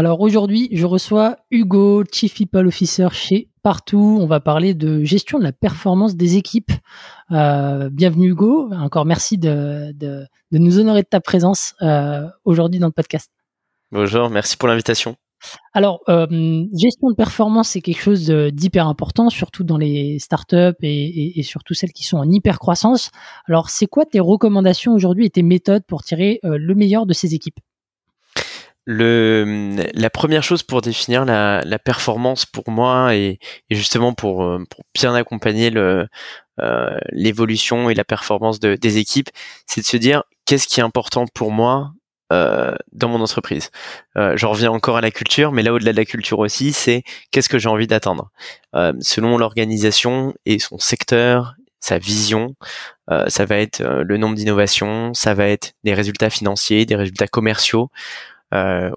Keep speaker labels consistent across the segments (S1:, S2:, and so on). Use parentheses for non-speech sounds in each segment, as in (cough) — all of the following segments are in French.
S1: Alors aujourd'hui, je reçois Hugo, Chief People Officer chez Partout. On va parler de gestion de la performance des équipes. Euh, bienvenue Hugo. Encore merci de, de, nous honorer de ta présence euh, aujourd'hui dans le podcast.
S2: Bonjour, merci pour l'invitation.
S1: Alors, euh, gestion de performance, c'est quelque chose d'hyper important, surtout dans les startups et, et, surtout celles qui sont en hyper croissance. Alors, c'est quoi tes recommandations aujourd'hui et tes méthodes pour tirer le meilleur de ces équipes?
S2: Le, la première chose pour définir la, la performance pour moi et, et justement pour, euh, pour, bien accompagner euh, l'évolution et la performance de, des équipes, c'est de se dire qu'est-ce qui est important pour moi euh, dans mon entreprise? Euh, J'en reviens encore à la culture, mais là au-delà de la culture aussi, c'est qu'est-ce que j'ai envie d'atteindre? Euh, selon l'organisation et son secteur, sa vision, euh, ça va être le nombre d'innovations, ça va être des résultats financiers, des résultats commerciaux, euh,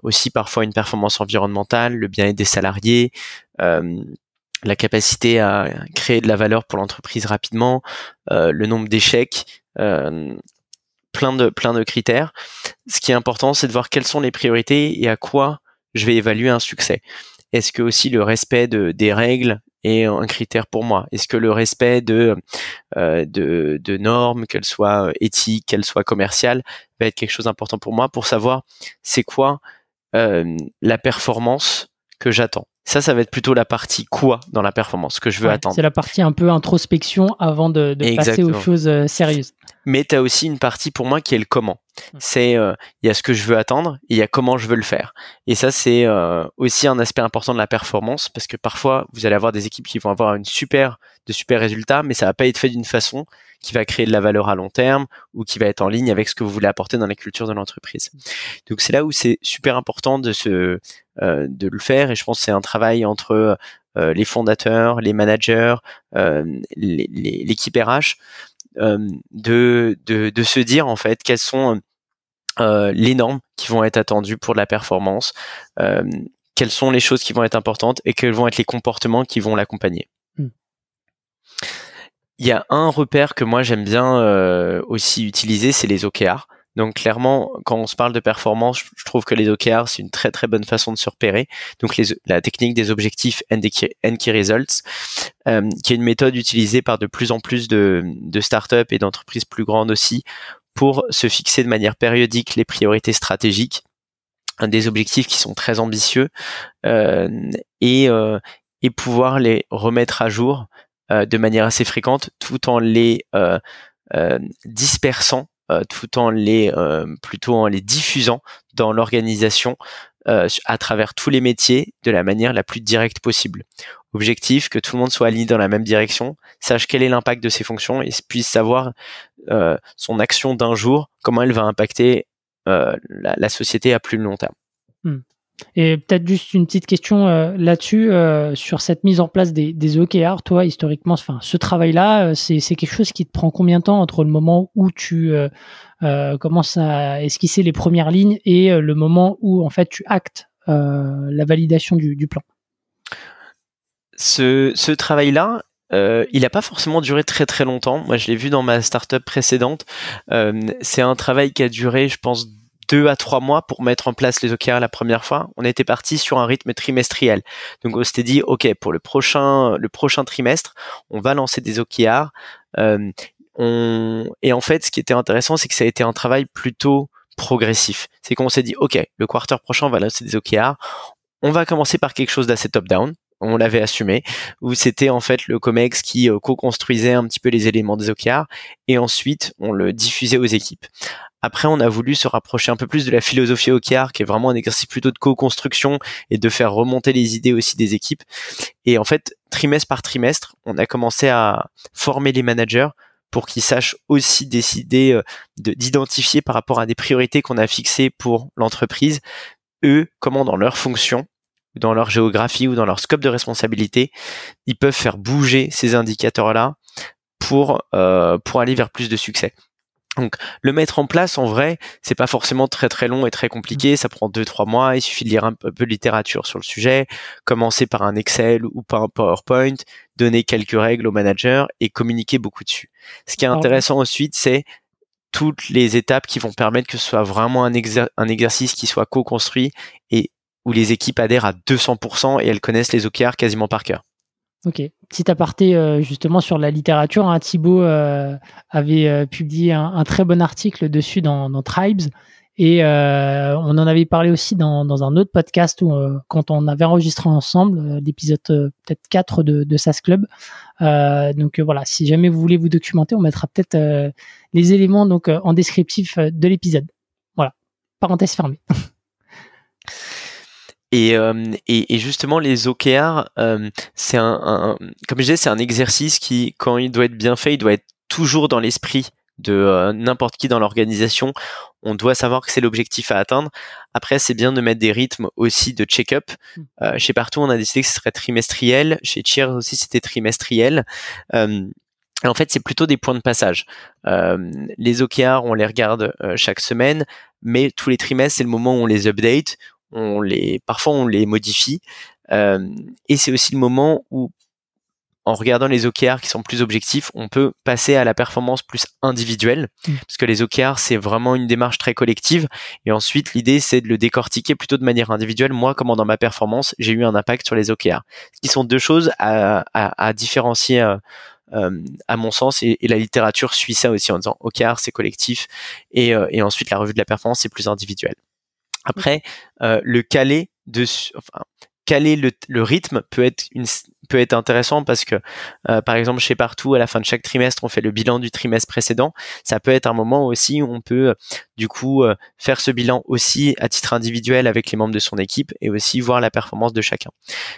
S2: aussi parfois une performance environnementale, le bien-être des salariés, euh, la capacité à créer de la valeur pour l'entreprise rapidement, euh, le nombre d'échecs, plein de plein de critères. Ce qui est important, c'est de voir quelles sont les priorités et à quoi je vais évaluer un succès. Est-ce que aussi le respect de, des règles est un critère pour moi. Est-ce que le respect de, euh, de, normes, qu'elles soient éthiques, qu'elles soient commerciales, va être quelque chose d'important pour moi pour savoir c'est quoi euh, la performance que j'attends. Ça, ça va être plutôt la partie quoi dans la performance que je veux attendre.
S1: C'est la partie un peu introspection avant de, de passer aux choses euh, sérieuses.
S2: Mais tu as aussi une partie pour moi qui est le comment. Mmh. C'est euh, il y a ce que je veux attendre et il y a comment je veux le faire. Et ça c'est euh, aussi un aspect important de la performance parce que parfois vous allez avoir des équipes qui vont avoir une super de super résultats mais ça va pas être fait d'une façon qui va créer de la valeur à long terme ou qui va être en ligne avec ce que vous voulez apporter dans la culture de l'entreprise. Donc c'est là où c'est super important de se euh, de le faire et je pense que c'est un travail entre les fondateurs, les managers, l'équipe RH euh, de, de, de, se dire en fait quelles sont euh, les normes qui vont être attendues pour la performance, euh, quelles sont les choses qui vont être importantes et quels vont être les comportements qui vont l'accompagner. Il y a un repère que moi j'aime bien aussi utiliser, c'est les OKR. Donc clairement, quand on se parle de performance, je trouve que les OKR, c'est une très très bonne façon de se repérer. Donc les, la technique des objectifs and, key, key results, euh, qui est une méthode utilisée par de plus en plus de, de startups et d'entreprises plus grandes aussi pour se fixer de manière périodique les priorités stratégiques, des objectifs qui sont très ambitieux euh, et, euh, et pouvoir les remettre à jour euh, de manière assez fréquente tout en les euh, euh, dispersant euh, tout en les euh, plutôt en les diffusant dans l'organisation euh, à travers tous les métiers de la manière la plus directe possible. Objectif que tout le monde soit aligné dans la même direction, sache quel est l'impact de ses fonctions et puisse savoir son action d'un jour, comment elle va impacter la, la, société à plus long terme.
S1: Hmm. Et peut-être juste une petite question euh, là-dessus, euh, sur cette mise en place des, OKR, toi, historiquement, enfin, ce travail-là, euh, c'est, quelque chose qui te prend combien de temps entre le moment où tu commences à esquisser les premières lignes et le moment où, en fait, tu actes la validation du, plan?
S2: Ce travail-là, il n'a pas forcément duré très très longtemps. Moi, je l'ai vu dans ma startup précédente. c'est un travail qui a duré, je pense, deux à trois mois pour mettre en place les OKR la première fois. On était parti sur un rythme trimestriel. Donc on s'était dit, ok, pour le prochain, le prochain trimestre, on va lancer des OKR. Euh. Et en fait, ce qui était intéressant, c'est que ça a été un travail plutôt progressif. C'est qu'on s'est dit, ok, le quarter prochain, on va lancer des OKR. On va commencer par quelque chose d'assez top-down on l'avait assumé, où c'était en fait le COMEX qui euh, co-construisait un petit peu les éléments des OKR, et ensuite on le diffusait aux équipes. Après, on a voulu se rapprocher un peu plus de la philosophie OKR, qui est vraiment un exercice plutôt de co-construction et de faire remonter les idées aussi des équipes. Et en fait, trimestre par trimestre, on a commencé à former les managers pour qu'ils sachent aussi décider euh, d'identifier par rapport à des priorités qu'on a fixées pour l'entreprise, eux, comment dans leur fonction, dans leur géographie ou dans leur scope de responsabilité, ils peuvent faire bouger ces indicateurs-là pour, euh, pour aller vers plus de succès. Donc le mettre en place en vrai, c'est pas forcément très très long et très compliqué, ça prend deux trois mois, il suffit de lire un peu de littérature sur le sujet, commencer par un Excel ou par un PowerPoint, donner quelques règles au manager et communiquer beaucoup dessus. Ce qui est intéressant ensuite, c'est toutes les étapes qui vont permettre que ce soit vraiment un, un exercice qui soit co-construit et où les équipes adhèrent à 200% et elles connaissent les OKR quasiment par cœur.
S1: Ok. Petit aparté euh, justement sur la littérature, hein, Thibaut euh, avait euh, publié un, très bon article dessus dans, Tribes et on en avait parlé aussi dans, un autre podcast où, quand on avait enregistré ensemble l'épisode peut-être 4 de, SAS Club. donc voilà, si jamais vous voulez vous documenter, on mettra peut-être les éléments donc en descriptif de l'épisode. Voilà, parenthèse fermée. (laughs)
S2: Euh, et, et, justement, les OKR, euh, c'est un, comme je disais, c'est un exercice qui, quand il doit être bien fait, il doit être toujours dans l'esprit de euh, n'importe qui dans l'organisation. On doit savoir que c'est l'objectif à atteindre. Après, c'est bien de mettre des rythmes aussi de check-up. Hmm. chez Partout, on a décidé que ce serait trimestriel. Chez Cheer aussi, c'était trimestriel. Et en fait, c'est plutôt des points de passage. les OKR, on les regarde chaque semaine, mais tous les trimestres, c'est le moment où on les update, on les, parfois on les modifie. Euh, et c'est aussi le moment où, en regardant les OKR qui sont plus objectifs, on peut passer à la performance plus individuelle, mm. parce que les OKR c'est vraiment une démarche très collective. Et ensuite, l'idée c'est de le décortiquer plutôt de manière individuelle. Moi, comment dans ma performance, j'ai eu un impact sur les OKR, ce qui sont deux choses à, à, différencier. Euh, euh, à mon sens, et, la littérature suit ça aussi en disant OKR c'est collectif et, et ensuite la revue de la performance c'est plus individuel. Après, euh, le caler de, enfin, caler le, le, rythme peut être une, peut être intéressant parce que euh, par exemple chez partout à la fin de chaque trimestre on fait le bilan du trimestre précédent ça peut être un moment aussi où on peut euh, du coup faire ce bilan aussi à titre individuel avec les membres de son équipe et aussi voir la performance de chacun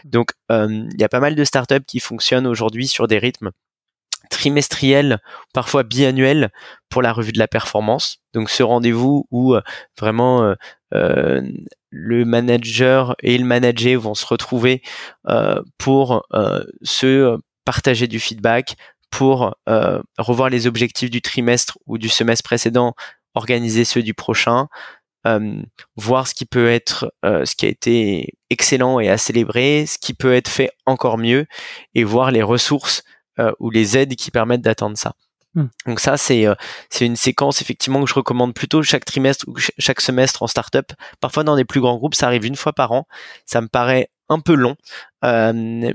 S2: donc il y a pas mal de startups qui fonctionnent aujourd'hui sur des rythmes trimestriel, parfois biannuel pour la revue de la performance. Donc ce rendez-vous où euh, vraiment euh, euh, le manager et le manager vont se retrouver pour se partager du feedback, pour revoir les objectifs du trimestre ou du semestre précédent, organiser ceux du prochain, voir ce qui peut être, ce qui a été excellent et à célébrer, ce qui peut être fait encore mieux, et voir les ressources euh, ou les aides qui permettent d'atteindre ça. Hmm. Donc ça, c'est euh, c'est une séquence effectivement que je recommande plutôt chaque trimestre ou chaque semestre en startup. Parfois dans des plus grands groupes, ça arrive une fois par an. Ça me paraît un peu long. Euh,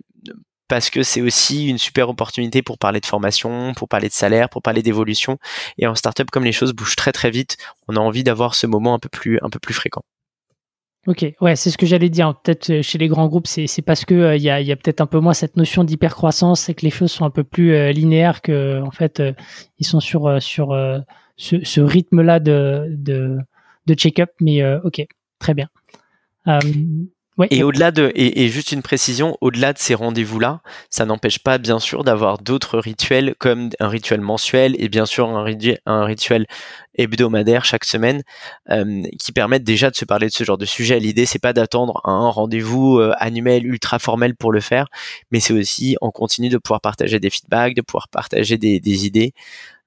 S2: parce que c'est aussi une super opportunité pour parler de formation, pour parler de salaire, pour parler d'évolution. Et en startup, comme les choses bougent très très vite, on a envie d'avoir ce moment un peu plus un peu plus fréquent.
S1: Ok, ouais, c'est ce que j'allais dire. Peut-être euh, chez les grands groupes, c'est parce que euh, il y a, y a peut-être un peu moins cette notion d'hypercroissance et que les choses sont un peu plus euh, linéaires que en fait ils sont sur sur ce, ce rythme-là de, de de check-up. Mais ok, très bien
S2: et au-delà de, et, juste une précision, au-delà de ces rendez-vous-là, ça n'empêche pas, bien sûr, d'avoir d'autres rituels comme un rituel mensuel et bien sûr un, un rituel hebdomadaire chaque semaine euh, qui permettent déjà de se parler de ce genre de sujet. L'idée, c'est pas d'attendre un rendez-vous euh, annuel ultra formel pour le faire, mais c'est aussi en continu de pouvoir partager des feedbacks, de pouvoir partager des, des idées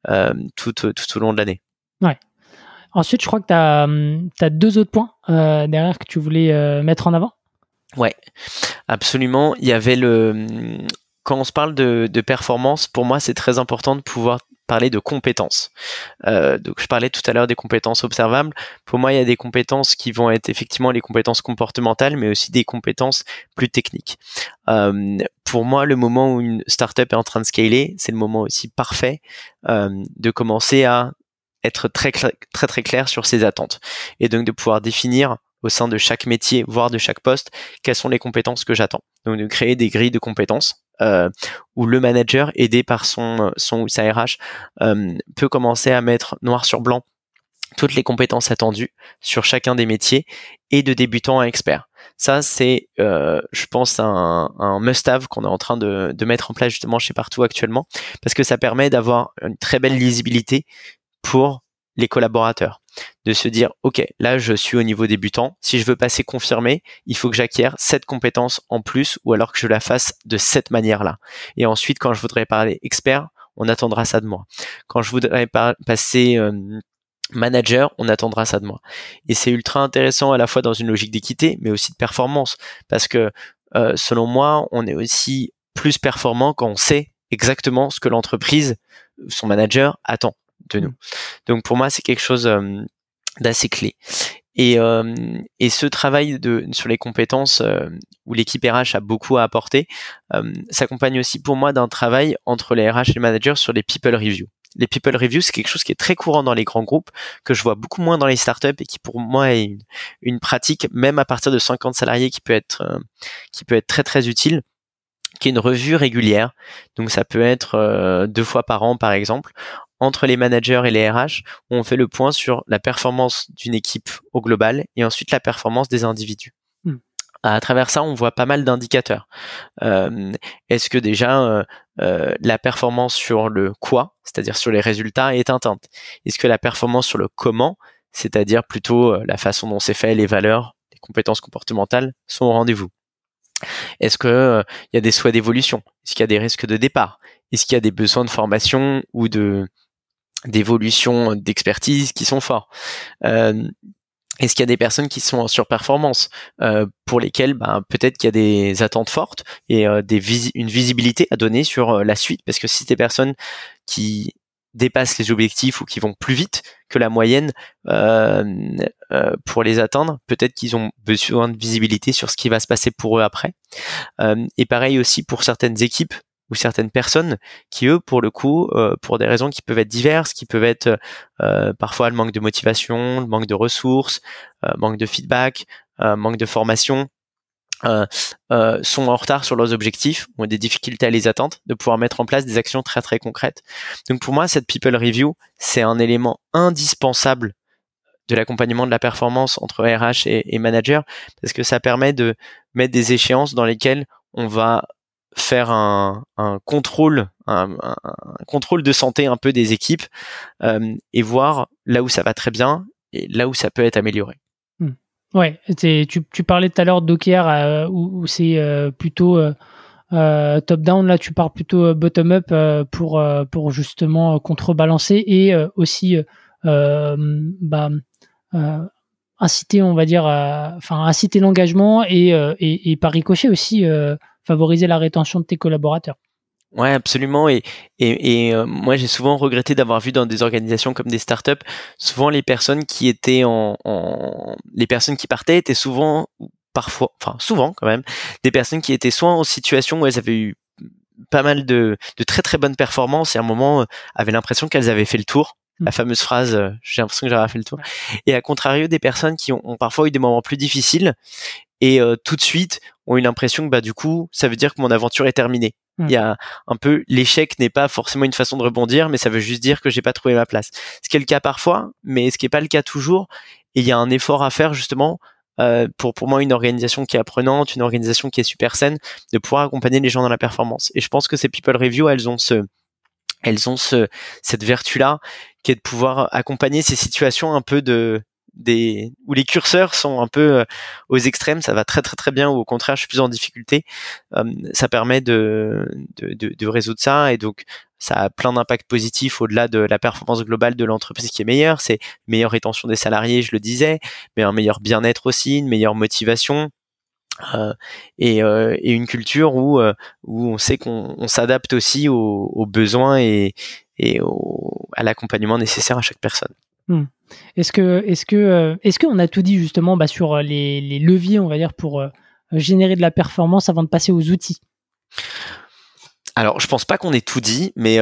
S2: euh, tout, tout, au long de l'année.
S1: Ouais. Ensuite, je crois que tu as, hum, as, deux autres points derrière que tu voulais mettre en avant.
S2: Ouais, absolument. Il y avait le quand on se parle de, de performance, pour moi, c'est très important de pouvoir parler de compétences. Euh, donc, je parlais tout à l'heure des compétences observables. Pour moi, il y a des compétences qui vont être effectivement les compétences comportementales, mais aussi des compétences plus techniques. Euh, pour moi, le moment où une startup est en train de scaler, c'est le moment aussi parfait euh, de commencer à être très très très clair sur ses attentes et donc de pouvoir définir au sein de chaque métier, voire de chaque poste, quelles sont les compétences que j'attends. Donc de créer des grilles de compétences euh, où le manager, aidé par son, son ou sa RH, euh, peut commencer à mettre noir sur blanc toutes les compétences attendues sur chacun des métiers et de débutant à expert. Ça, c'est, euh, je pense, un, un must-have qu'on est en train de, de, mettre en place justement chez Partout actuellement, parce que ça permet d'avoir une très belle lisibilité pour les collaborateurs. De se dire, OK, là, je suis au niveau débutant. Si je veux passer confirmé, il faut que j'acquière cette compétence en plus ou alors que je la fasse de cette manière-là. Et ensuite, quand je voudrais parler expert, on attendra ça de moi. Quand je voudrais passer euh, manager, on attendra ça de moi. Et c'est ultra intéressant à la fois dans une logique d'équité, mais aussi de performance, parce que euh, selon moi, on est aussi plus performant quand on sait exactement ce que l'entreprise, son manager, attend de nous. Donc pour moi, c'est quelque chose euh, d'assez clé. Et, euh, et, ce travail de, sur les compétences où l'équipe RH a beaucoup à apporter s'accompagne aussi pour moi d'un travail entre les RH et les managers sur les people reviews les people reviews, c'est quelque chose qui est très courant dans les grands groupes, que je vois beaucoup moins dans les startups et qui pour moi est une, pratique, même à partir de 50 salariés, qui peut être, euh, qui peut être très très utile qui est une revue régulière. Donc ça peut être euh, deux fois par an par exemple, entre les managers et les RH, où on fait le point sur la performance d'une équipe au global et ensuite la performance des individus. À travers ça, on voit pas mal d'indicateurs. Euh, est-ce que déjà euh, euh, la performance sur le quoi, c'est-à-dire sur les résultats, est atteinte? Est-ce que la performance sur le comment, c'est-à-dire plutôt la façon dont c'est fait, les valeurs, les compétences comportementales, sont au rendez-vous? Est-ce que il y a des souhaits d'évolution? Est-ce qu'il y a des risques de départ? Est-ce qu'il y a des besoins de formation ou de d'évolution d'expertise qui sont forts est-ce qu'il y a des personnes qui sont en surperformance euh, pour lesquelles ben, peut-être qu'il y a des attentes fortes et euh, une visibilité à donner sur euh, la suite? Parce que si des personnes qui dépassent les objectifs ou qui vont plus vite que la moyenne pour les atteindre, peut-être qu'ils ont besoin de visibilité sur ce qui va se passer pour eux après. et pareil aussi pour certaines équipes ou certaines personnes qui eux pour le coup euh, pour des raisons qui peuvent être diverses qui peuvent être euh, parfois le manque de motivation le manque de ressources euh, manque de feedback manque de formation sont en retard sur leurs objectifs ont des difficultés à les atteindre de pouvoir mettre en place des actions très très concrètes. Donc pour moi cette people review c'est un élément indispensable de l'accompagnement de la performance entre RH et, et manager parce que ça permet de mettre des échéances dans lesquelles on va faire un, contrôle, un, contrôle de santé un peu des équipes euh, et voir là où ça va très bien et là où ça peut être amélioré.
S1: Hmm. Ouais, tu, tu, parlais tout à l'heure d'OKR euh, où, c'est euh, plutôt euh, top-down, là tu parles plutôt bottom-up pour, pour justement contrebalancer et aussi bah, inciter, on va dire, enfin inciter l'engagement et, et, et, par ricochet aussi favoriser la rétention de tes collaborateurs.
S2: Ouais, absolument. Et, et, et euh, moi, j'ai souvent regretté d'avoir vu dans des organisations comme des startups, souvent les personnes qui étaient en, en, les personnes qui partaient étaient souvent, parfois, enfin souvent quand même, des personnes qui étaient soit en situation où elles avaient eu pas mal de, de très très bonnes performances et à un moment euh, avaient l'impression qu'elles avaient fait le tour. La mm. fameuse phrase, euh, j'ai l'impression que j'avais fait le tour. Et à contrario, des personnes qui ont, ont parfois eu des moments plus difficiles et euh, tout de suite ont eu l'impression que bah du coup ça veut dire que mon aventure est terminée. Hmm. Il y a un peu l'échec n'est pas forcément une façon de rebondir, mais ça veut juste dire que j'ai pas trouvé ma place. Ce qui est le cas parfois, mais ce qui est pas le cas toujours. Et il y a un effort à faire justement euh, pour pour moi une organisation qui est apprenante, une organisation qui est super saine, de pouvoir accompagner les gens dans la performance. Et je pense que ces people review, elles ont ce elles ont ce cette vertu là qui est de pouvoir accompagner ces situations un peu de des où les curseurs sont un peu euh, aux extrêmes, ça va très très très bien ou au contraire je suis plus en difficulté, euh, ça permet de, de, de, résoudre ça et donc ça a plein d'impacts positifs au-delà de la performance globale de l'entreprise qui est meilleure, c'est meilleure rétention des salariés, je le disais, mais un meilleur bien-être aussi, une meilleure motivation. Euh, et, et, une culture où, où on sait qu'on s'adapte aussi aux, aux, besoins et, et au, à l'accompagnement nécessaire à chaque personne.
S1: Hmm. Est-ce que, euh, est-ce qu'on a tout dit justement bah, sur euh, les, leviers, on va dire, pour euh, générer de la performance avant de passer aux outils?
S2: Alors, je pense pas qu'on ait tout dit, mais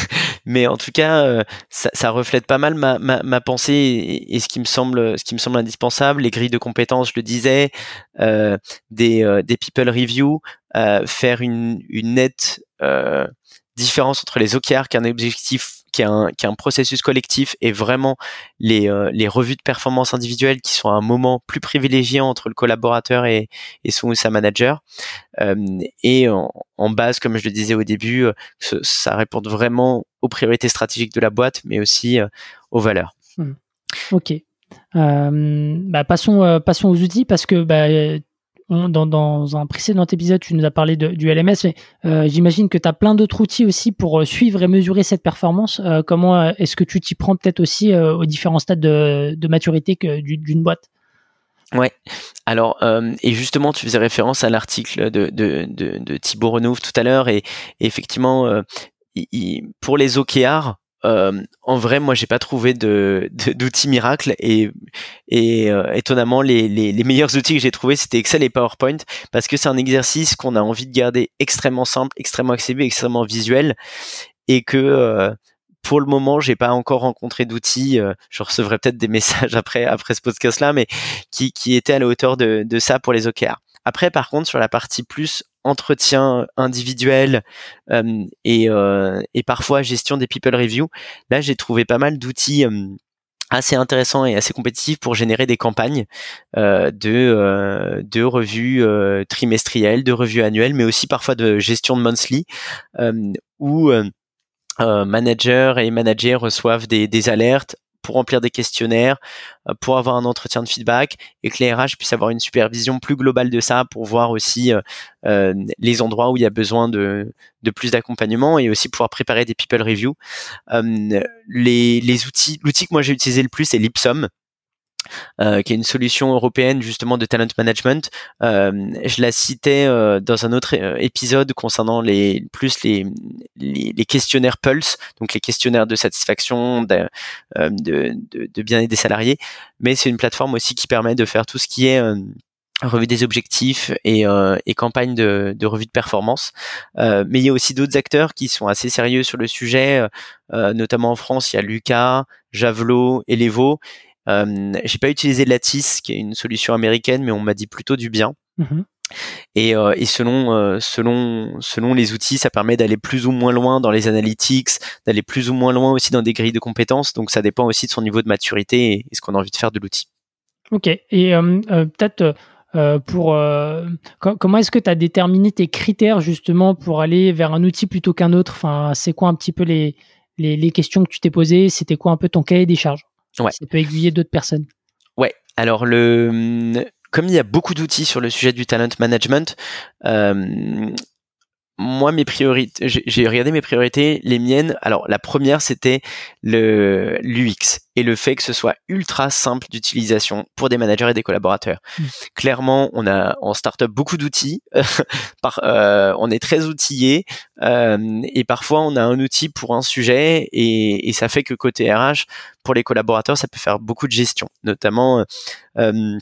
S2: (laughs) mais en tout cas, ça, reflète pas mal ma, pensée et, ce qui me semble indispensable. Les grilles de compétences, je le disais, des des people review, faire une une nette différence entre les OKR qui est un objectif qui est un, processus collectif et vraiment les, euh, les revues de performance individuelles qui sont un moment plus privilégié entre le collaborateur et, son ou sa manager. Euh, et en, base, comme je le disais au début, ça répond vraiment aux priorités stratégiques de la boîte, mais aussi aux valeurs.
S1: Hmm. Ok. Euh, bah, passons, passons aux outils parce que bah, dans, un précédent épisode, tu nous as parlé du LMS, mais euh, j'imagine que tu as plein d'autres outils aussi pour euh, suivre et mesurer cette performance. Euh, comment est-ce que tu t'y prends peut-être aussi aux différents stades de, maturité d'une boîte?
S2: Ouais. Alors et justement, tu faisais référence à l'article de, de, Thibaut Renouve tout à l'heure et, effectivement, pour les OKR, euh, en vrai, moi, j'ai pas trouvé d'outils miracles et, euh, étonnamment, les, meilleurs outils que j'ai trouvés, c'était Excel et PowerPoint parce que c'est un exercice qu'on a envie de garder extrêmement simple, extrêmement accessible, extrêmement visuel et que euh, pour le moment, j'ai pas encore rencontré d'outils. je recevrai peut-être des (laughs) messages après après ce podcast-là, mais qui qui étaient à la hauteur de, de ça pour les OKR. Après, par contre, sur la partie plus entretien individuel euh, et, euh, et, parfois gestion des people review, là j'ai trouvé pas mal d'outils euh, assez intéressants et assez compétitifs pour générer des campagnes euh, de, de revues trimestrielles, de revues annuelles, mais aussi parfois de gestion de monthly, où managers et managers reçoivent des, des alertes pour remplir des questionnaires, euh, pour avoir un entretien de feedback et que les RH puissent avoir une supervision plus globale de ça pour voir aussi euh, euh, les endroits où il y a besoin de, plus d'accompagnement et aussi pouvoir préparer des people review. l'outil que moi j'ai utilisé le plus c'est Lipsum. Euh, qui est une solution européenne justement de talent management. Euh, je la citais euh, dans un autre épisode concernant les plus les, les, questionnaires Pulse, donc les questionnaires de satisfaction, de, de, de, bien-être des salariés. Mais c'est une plateforme aussi qui permet de faire tout ce qui est revue des objectifs et, et campagne de, de, revue de performance. Euh, mais il y a aussi d'autres acteurs qui sont assez sérieux sur le sujet, euh, notamment en France, il y a Lucas, Javelot, Elevo, euh, j'ai pas utilisé Lattice, qui est une solution américaine, mais on m'a dit plutôt du bien. Mhm. Et, euh, et, selon euh, selon selon les outils, ça permet d'aller plus ou moins loin dans les analytics, d'aller plus ou moins loin aussi dans des grilles de compétences. Donc ça dépend aussi de son niveau de maturité et, ce qu'on a envie de faire de l'outil.
S1: Ok. Et peut-être pour comment est-ce que tu as déterminé tes critères justement pour aller vers un outil plutôt qu'un autre? Enfin, c'est quoi un petit peu les, les, les questions que tu t'es posées? C'était quoi un peu ton cahier des charges?
S2: Ouais.
S1: Ça peut aiguiller d'autres personnes.
S2: Ouais. Alors le comme il y a beaucoup d'outils sur le sujet du talent management, euh, moi, mes priorités, j'ai regardé mes priorités, les miennes. Alors, la première, c'était le l'UX et le fait que ce soit ultra simple d'utilisation pour des managers et des collaborateurs. Mmh. Clairement, on a en startup beaucoup d'outils. (laughs) euh, on est très outillé euh, et parfois on a un outil pour un sujet et, et, ça fait que côté RH, pour les collaborateurs, ça peut faire beaucoup de gestion, notamment. Euh,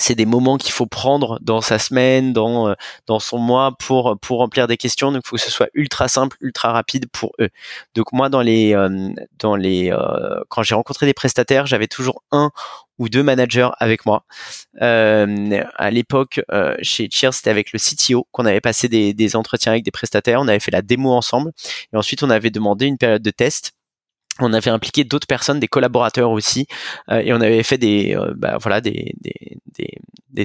S2: c'est des moments qu'il faut prendre dans sa semaine, dans euh, dans son mois pour pour remplir des questions. Donc, il faut que ce soit ultra simple, ultra rapide pour eux. Donc, moi, dans les euh, dans les euh, quand j'ai rencontré des prestataires, j'avais toujours un ou deux managers avec moi. à l'époque, chez Cheers, c'était avec le CTO qu'on avait passé des, des entretiens avec des prestataires. On avait fait la démo ensemble et ensuite on avait demandé une période de test on avait impliqué d'autres personnes, des collaborateurs aussi, euh, et on avait fait des, euh, bah, voilà, des,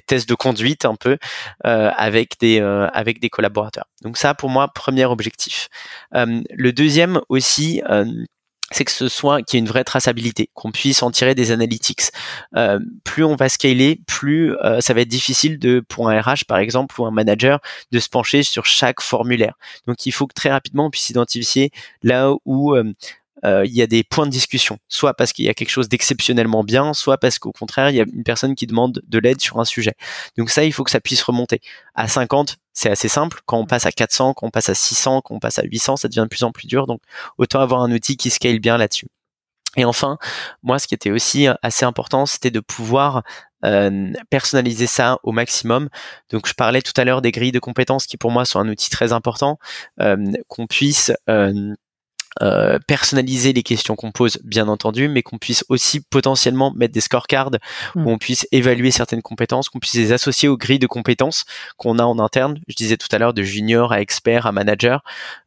S2: tests de conduite un peu euh, avec des, avec des collaborateurs. Donc ça, pour moi, premier objectif. le deuxième aussi, c'est que ce soit qu'il y ait une vraie traçabilité, qu'on puisse en tirer des analytics. plus on va scaler, plus ça va être difficile de pour un RH par exemple ou un manager de se pencher sur chaque formulaire. Donc il faut que très rapidement on puisse identifier là où il y a des points de discussion, soit parce qu'il y a quelque chose d'exceptionnellement bien, soit parce qu'au contraire, il y a une personne qui demande de l'aide sur un sujet. Donc ça, il faut que ça puisse remonter. À 50, c'est assez simple. Quand on passe à 400, quand on passe à 600, quand on passe à 800, ça devient de plus en plus dur. Donc autant avoir un outil qui scale bien là-dessus. Et enfin, moi, ce qui était aussi assez important, c'était de pouvoir euh, personnaliser ça au maximum. Donc, je parlais tout à l'heure des grilles de compétences qui, pour moi, sont un outil très important, euh, qu'on puisse euh, personnaliser les questions qu'on pose, bien entendu, mais qu'on puisse aussi potentiellement mettre des scorecards où mm. on puisse évaluer certaines compétences, qu'on puisse les associer aux grilles de compétences qu'on a en interne. Je disais tout à l'heure de junior à expert à manager.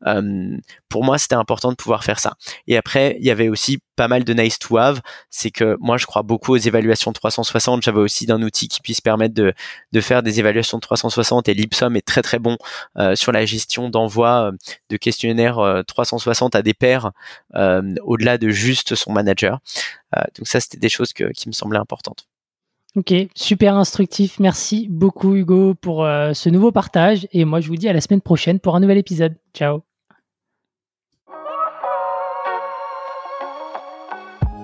S2: Euh, pour moi, c'était important de pouvoir faire ça. Et après, il y avait aussi pas mal de nice to have. C'est que moi, je crois beaucoup aux évaluations 360. J'avais aussi d'un outil qui puisse permettre de, de faire des évaluations de 360 et l'Ipsum est très très bon euh, sur la gestion d'envoi euh, de questionnaires 360 à des pairs au-delà de juste son manager. donc ça, c'était des choses qui me semblaient importantes.
S1: Ok, super instructif. Merci beaucoup Hugo pour euh, ce nouveau partage. Et moi, je vous dis à la semaine prochaine pour un nouvel épisode. Ciao.